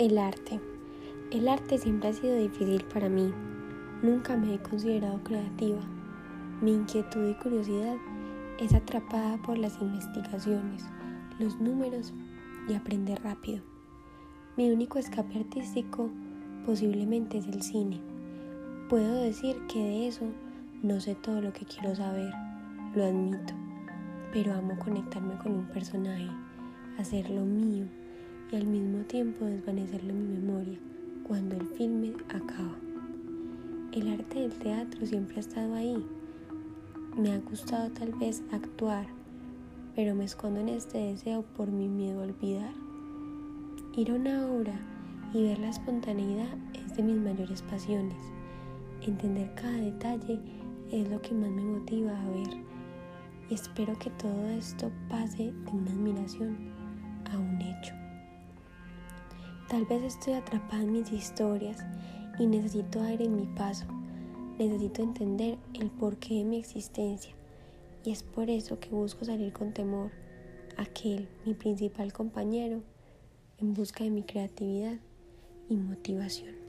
El arte. El arte siempre ha sido difícil para mí. Nunca me he considerado creativa. Mi inquietud y curiosidad es atrapada por las investigaciones, los números y aprender rápido. Mi único escape artístico posiblemente es el cine. Puedo decir que de eso no sé todo lo que quiero saber, lo admito, pero amo conectarme con un personaje, hacer lo mío y al mismo tiempo desvanecerlo en mi memoria cuando el filme acaba. El arte del teatro siempre ha estado ahí. Me ha gustado tal vez actuar, pero me escondo en este deseo por mi miedo a olvidar. Ir a una obra y ver la espontaneidad es de mis mayores pasiones. Entender cada detalle es lo que más me motiva a ver. Y espero que todo esto pase de una admiración a un hecho. Tal vez estoy atrapada en mis historias y necesito aire en mi paso. Necesito entender el porqué de mi existencia. Y es por eso que busco salir con temor, aquel, mi principal compañero, en busca de mi creatividad y motivación.